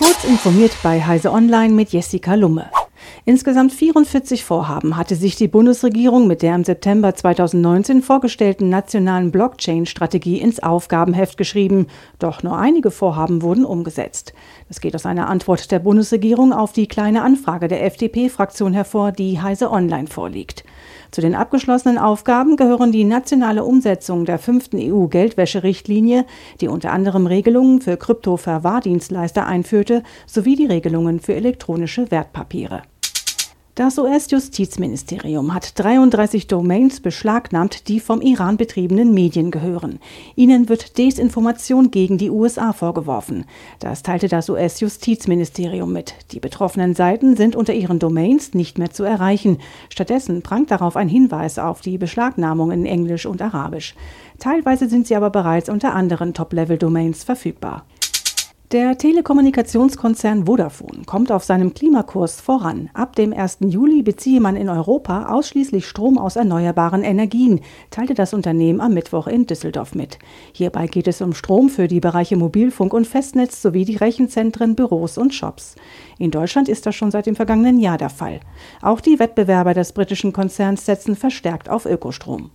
Kurz informiert bei Heise Online mit Jessica Lumme. Insgesamt 44 Vorhaben hatte sich die Bundesregierung mit der im September 2019 vorgestellten nationalen Blockchain-Strategie ins Aufgabenheft geschrieben. Doch nur einige Vorhaben wurden umgesetzt. Das geht aus einer Antwort der Bundesregierung auf die kleine Anfrage der FDP-Fraktion hervor, die Heise Online vorliegt. Zu den abgeschlossenen Aufgaben gehören die nationale Umsetzung der fünften EU-Geldwäscherichtlinie, die unter anderem Regelungen für Kryptoverwahrdienstleister einführte, sowie die Regelungen für elektronische Wertpapiere. Das US-Justizministerium hat 33 Domains beschlagnahmt, die vom Iran betriebenen Medien gehören. Ihnen wird Desinformation gegen die USA vorgeworfen. Das teilte das US-Justizministerium mit. Die betroffenen Seiten sind unter ihren Domains nicht mehr zu erreichen. Stattdessen prangt darauf ein Hinweis auf die Beschlagnahmung in Englisch und Arabisch. Teilweise sind sie aber bereits unter anderen Top-Level-Domains verfügbar. Der Telekommunikationskonzern Vodafone kommt auf seinem Klimakurs voran. Ab dem 1. Juli beziehe man in Europa ausschließlich Strom aus erneuerbaren Energien, teilte das Unternehmen am Mittwoch in Düsseldorf mit. Hierbei geht es um Strom für die Bereiche Mobilfunk und Festnetz sowie die Rechenzentren, Büros und Shops. In Deutschland ist das schon seit dem vergangenen Jahr der Fall. Auch die Wettbewerber des britischen Konzerns setzen verstärkt auf Ökostrom.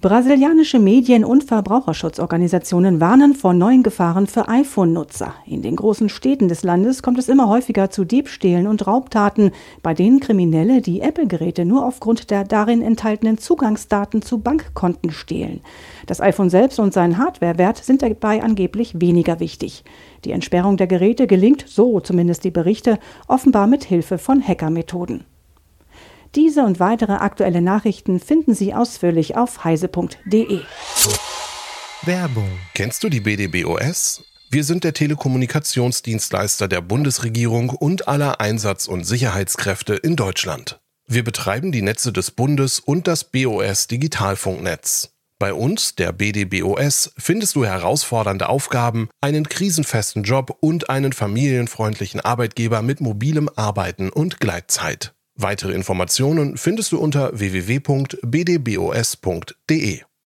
Brasilianische Medien- und Verbraucherschutzorganisationen warnen vor neuen Gefahren für iPhone-Nutzer. In den großen Städten des Landes kommt es immer häufiger zu Diebstählen und Raubtaten, bei denen Kriminelle die Apple-Geräte nur aufgrund der darin enthaltenen Zugangsdaten zu Bankkonten stehlen. Das iPhone selbst und sein Hardwarewert sind dabei angeblich weniger wichtig. Die Entsperrung der Geräte gelingt, so zumindest die Berichte, offenbar mit Hilfe von Hackermethoden. Diese und weitere aktuelle Nachrichten finden Sie ausführlich auf heise.de. Werbung. Kennst du die BDBOS? Wir sind der Telekommunikationsdienstleister der Bundesregierung und aller Einsatz- und Sicherheitskräfte in Deutschland. Wir betreiben die Netze des Bundes und das BOS Digitalfunknetz. Bei uns, der BDBOS, findest du herausfordernde Aufgaben, einen krisenfesten Job und einen familienfreundlichen Arbeitgeber mit mobilem Arbeiten und Gleitzeit. Weitere Informationen findest du unter www.bdbos.de.